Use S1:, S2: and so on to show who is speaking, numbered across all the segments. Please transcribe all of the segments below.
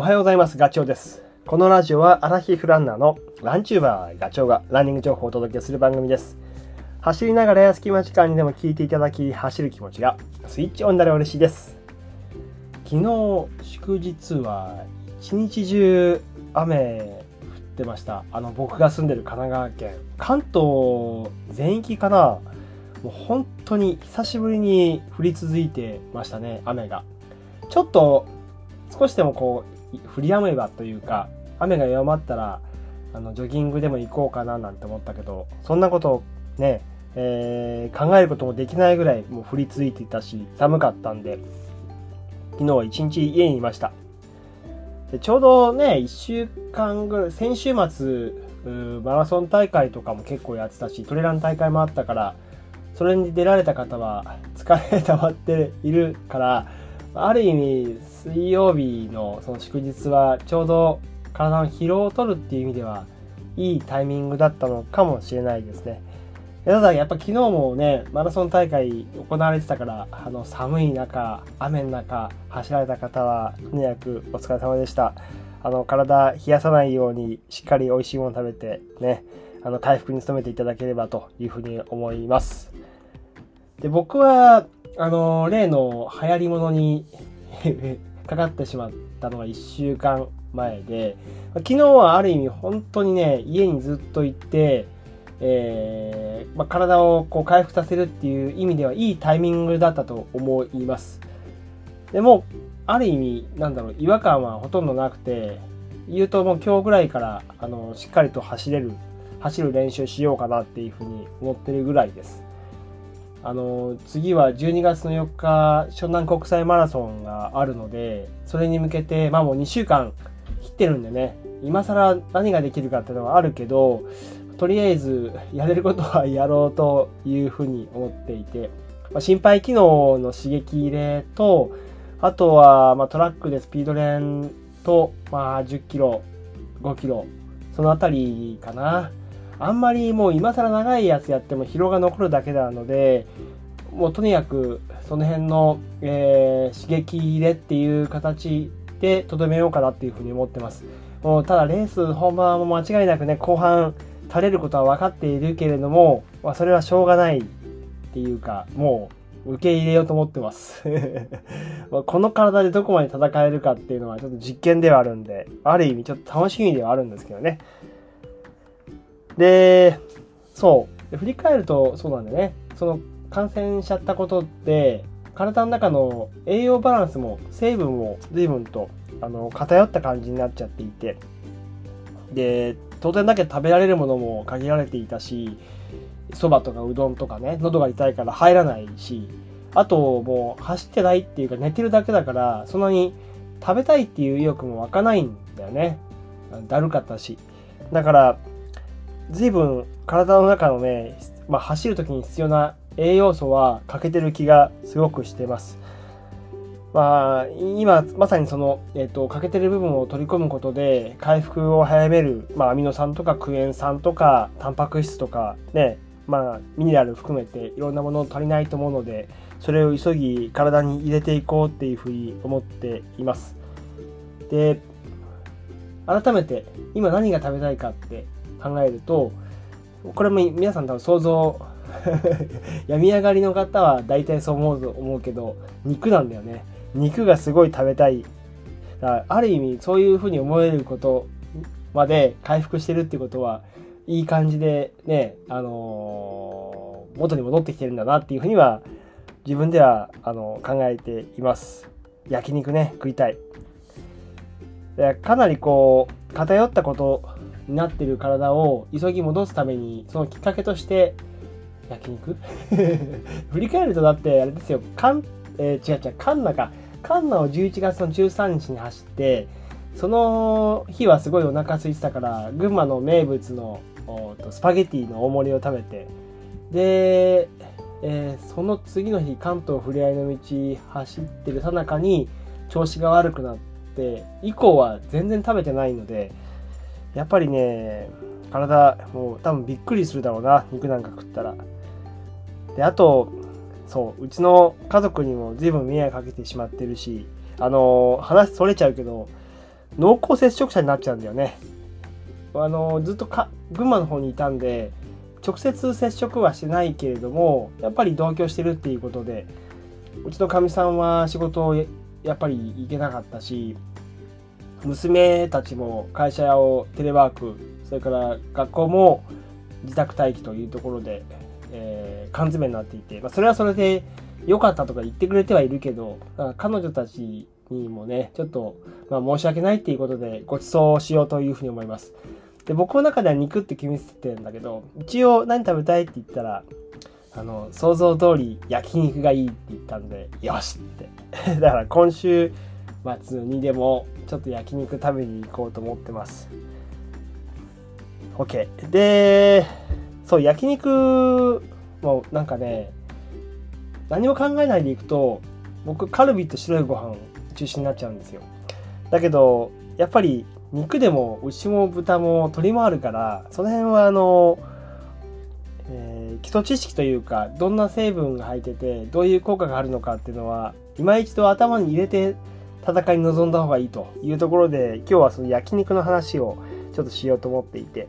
S1: おはようございます。ガチョウです。このラジオはアラヒフランナーのランチューバーガチョウがランニング情報をお届けする番組です。走りながらや隙間時間にでも聞いていただき、走る気持ちがスイッチオンになれば嬉しいです。昨日、祝日は一日中雨降ってました。あの、僕が住んでる神奈川県。関東全域かなもう本当に久しぶりに降り続いてましたね、雨が。ちょっと少しでもこう降り止めばというか雨が弱まったらあのジョギングでも行こうかななんて思ったけどそんなことをね、えー考えることもできないぐらいもう降り続いていたし寒かったんで昨日は一日家にいました。でちょうどね1週間ぐらい先週末マラソン大会とかも結構やってたしトレラン大会もあったからそれに出られた方は疲れ溜まっているからある意味水曜日のその祝日はちょうど体の疲労を取るっていう意味ではいいタイミングだったのかもしれないですね。ただやっぱ昨日もねマラソン大会行われてたからあの寒い中雨の中走られた方はとにかくお疲れ様でしたあの体冷やさないようにしっかり美味しいもの食べてねあの回復に努めていただければというふうに思いますで僕はあの例の流行り物にかかってしまったのが1週間前で昨日はある意味本当にね家にずっといて、えーまあ、体をこう回復させるっていう意味ではいいタイミングだったと思います。でもある意味なんだろう違和感はほとんどなくて言うともう今日ぐらいからあのしっかりと走れる走る練習しようかなっていうふうに思ってるぐらいです。あの次は12月の4日湘南国際マラソンがあるのでそれに向けてまあもう2週間切ってるんでね今更何ができるかっていうのはあるけどとりあえずやれることはやろうというふうに思っていて、まあ、心肺機能の刺激入れとあとはまあトラックでスピード練と、まあ、10キロ5キロそのあたりかな。あんまりもう今更長いやつやっても疲労が残るだけなので、もうとにかくその辺の、えー刺激入れっていう形でとどめようかなっていうふうに思ってます。もうただレース本番も間違いなくね、後半垂れることは分かっているけれども、まあ、それはしょうがないっていうか、もう受け入れようと思ってます。この体でどこまで戦えるかっていうのはちょっと実験ではあるんで、ある意味ちょっと楽しみではあるんですけどね。で、そう。振り返るとそうなんだよね。その感染しちゃったことで、体の中の栄養バランスも成分も随分とあの偏った感じになっちゃっていて、で、当然だけ食べられるものも限られていたし、そばとかうどんとかね、喉が痛いから入らないし、あともう走ってないっていうか寝てるだけだから、そんなに食べたいっていう意欲も湧かないんだよね。だるかったし。だから、随分体の中のね、まあ、走る時に必要な栄養素は欠けてる気がすごくしてます。まあ、今まさにその、えっと欠けてる部分を取り込むことで回復を早める、まあ、アミノ酸とかクエン酸とかタンパク質とかね、まあ、ミネラル含めていろんなもの足りないと思うのでそれを急ぎ体に入れていこうっていうふうに思っています。で改めて今何が食べたいかって考えるとこれも皆さん多分想像 病み上がりの方は大体そう思うと思うけど肉なんだよね。肉がすごい食べたい。だからある意味そういうふうに思えることまで回復してるってことはいい感じでねあのー元に戻ってきてるんだなっていうふうには自分ではあの考えています。焼肉ね食いたい。かなりこう偏ったことになってる体を急ぎ戻すためにそのきっかけとして焼肉？振り返るとだってあれですよ。カン、えー違う違う。カンナか。カンナを11月の13日に走ってその日はすごいお腹空いてたから群馬の名物のスパゲティの大盛りを食べてで、えーその次の日関東ふれあいの道走ってるさなかに調子が悪くなって以降は全然食べてないのでやっぱりね体もう多分びっくりするだろうな肉なんか食ったらであとそううちの家族にも随分迷惑かけてしまってるしあの話それちゃうけど濃厚接触者になっちゃうんだよね。あのずっとか群馬の方にいたんで直接接触はしてないけれどもやっぱり同居してるっていうことでうちのかみさんは仕事をやっぱり行けなかったし娘たちも会社をテレワークそれから学校も自宅待機というところで、えー、缶詰になっていて、まあ、それはそれで良かったとか言ってくれてはいるけど彼女たちにもねちょっと、まあ、申し訳ないっていうことでご馳走しようというふうに思います。で僕の中では肉って決めてるんだけど一応何食べたいって言ったらあの想像通り焼肉がいいって言ったんでよしって。だから今週末にでもちょっと焼肉食べに行こうと思ってます。OK でそう焼肉もなんかね何も考えないでいくと僕カルビと白いご飯中心になっちゃうんですよ。だけどやっぱり肉でも牛も豚も鶏もあるからその辺はあの、えー、基礎知識というかどんな成分が入っててどういう効果があるのかっていうのは今一度頭に入れて戦いに臨んだ方がいいというところで今日はその焼肉の話をちょっとしようと思っていて。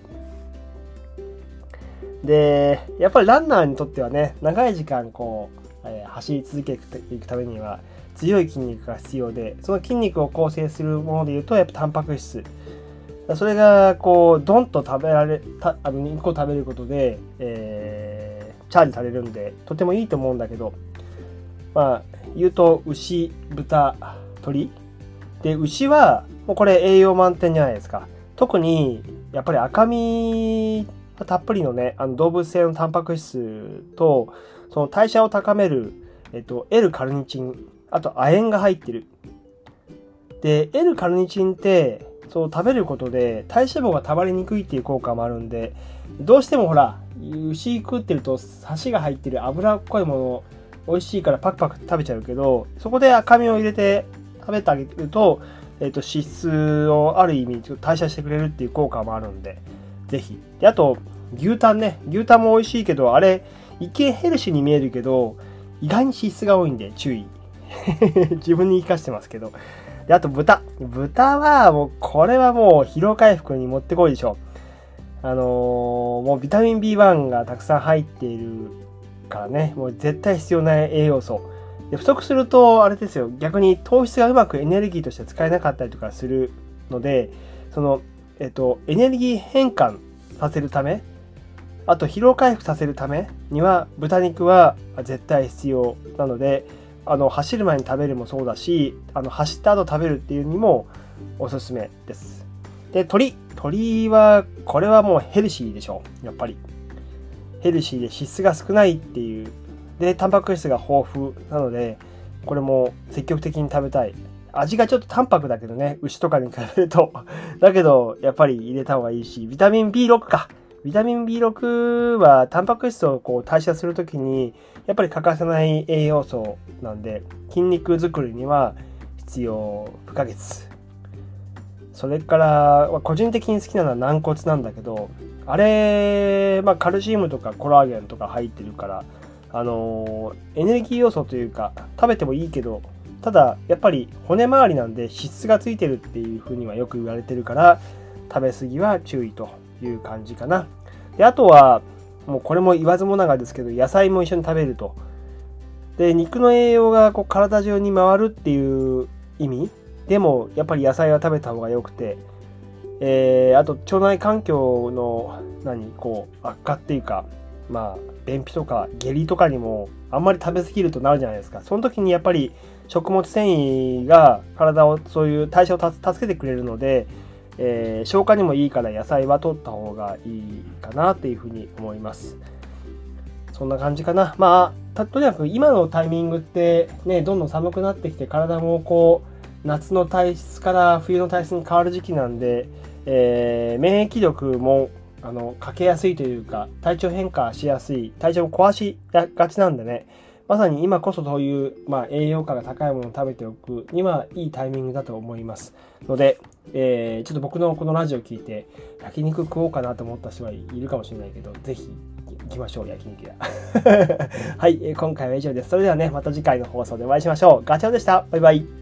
S1: でやっぱりランナーにとってはね長い時間こう、えー、走り続けていくためには強い筋肉が必要でその筋肉を構成するものでいうとやっぱタンパク質。それがこうドンと食べられたあの肉を食べることで、えー、チャージされるんでとてもいいと思うんだけどまあ言うと牛豚鳥。で牛はもうこれ栄養満点じゃないですか。特にやっぱり赤身たっぷりのねあの動物性のタンパク質とその代謝を高める、えっと、L カルニチンあと亜鉛が入ってる。で L カルニチンってそう食べることで体脂肪がたまりにくいっていう効果もあるんでどうしてもほら牛食ってるとサシが入ってる脂っこいもの美味しいからパクパク食べちゃうけどそこで赤身を入れて食べてあげると,、えーと、脂質をある意味ちょっと代謝してくれるっていう効果もあるんでぜひ。であと牛タンね。牛タンも美味しいけどあれ一見ヘルシーに見えるけど意外に脂質が多いんで注意。自分に生かしてますけど。であと豚。豚はもうこれはもう疲労回復にもってこいでしょう。あのー、もうビタミン B1 がたくさん入っているからね。もう絶対必要ない栄養素。で不足するとあれですよ。逆に糖質がうまくエネルギーとして使えなかったりとかするのでそのえっとエネルギー変換させるためあと疲労回復させるためには豚肉は絶対必要なのであの走る前に食べるもそうだしあの走った後食べるっていうにもおすすめです。で鶏鶏はこれはもうヘルシーでしょやっぱり。ヘルシーで脂質が少ないっていうでタンパク質が豊富なのでこれも積極的に食べたい。味がちょっと淡白だけどね牛とかに比べると。だけどやっぱり入れた方がいいしビタミン B6 か。ビタミン B6 はタンパク質をこう代謝するときにやっぱり欠かせない栄養素なんで筋肉作りには必要不可欠。それから個人的に好きなのは軟骨なんだけどあれ、まあ、カルシウムとかコラーゲンとか入ってるからあのエネルギー要素というか食べてもいいけどただやっぱり骨周りなんで脂質がついてるっていうふうにはよく言われてるから食べ過ぎは注意という感じかな。で、あとは、もうこれも言わずもながらですけど、野菜も一緒に食べると。で、肉の栄養がこう体中に回るっていう意味でも、やっぱり野菜は食べた方が良くて、えー、あと腸内環境の何こう悪化っていうかまあ便秘とか下痢とかにもあんまり食べ過ぎるとなるじゃないですかその時にやっぱり食物繊維が体をそういう代謝を助けてくれるのでえー、消化にもいいから野菜は取った方がいいかなっていうふうに思います。そんな感じかな。まあ、とにかく今のタイミングってね、どんどん寒くなってきて体もこう、夏の体質から冬の体質に変わる時期なんで、えー、免疫力もあのかけやすいというか体調変化しやすい体調を壊しがちなんでね。まさに今こそそういう、まあ、栄養価が高いものを食べておくにはいいタイミングだと思います。ので、えー、ちょっと僕のこのラジオを聞いて焼肉食おうかなと思った人はいるかもしれないけどぜひ行きましょう焼肉屋。はい、今回は以上です。それではねまた次回の放送でお会いしましょう。ガチャオでした。バイバイ。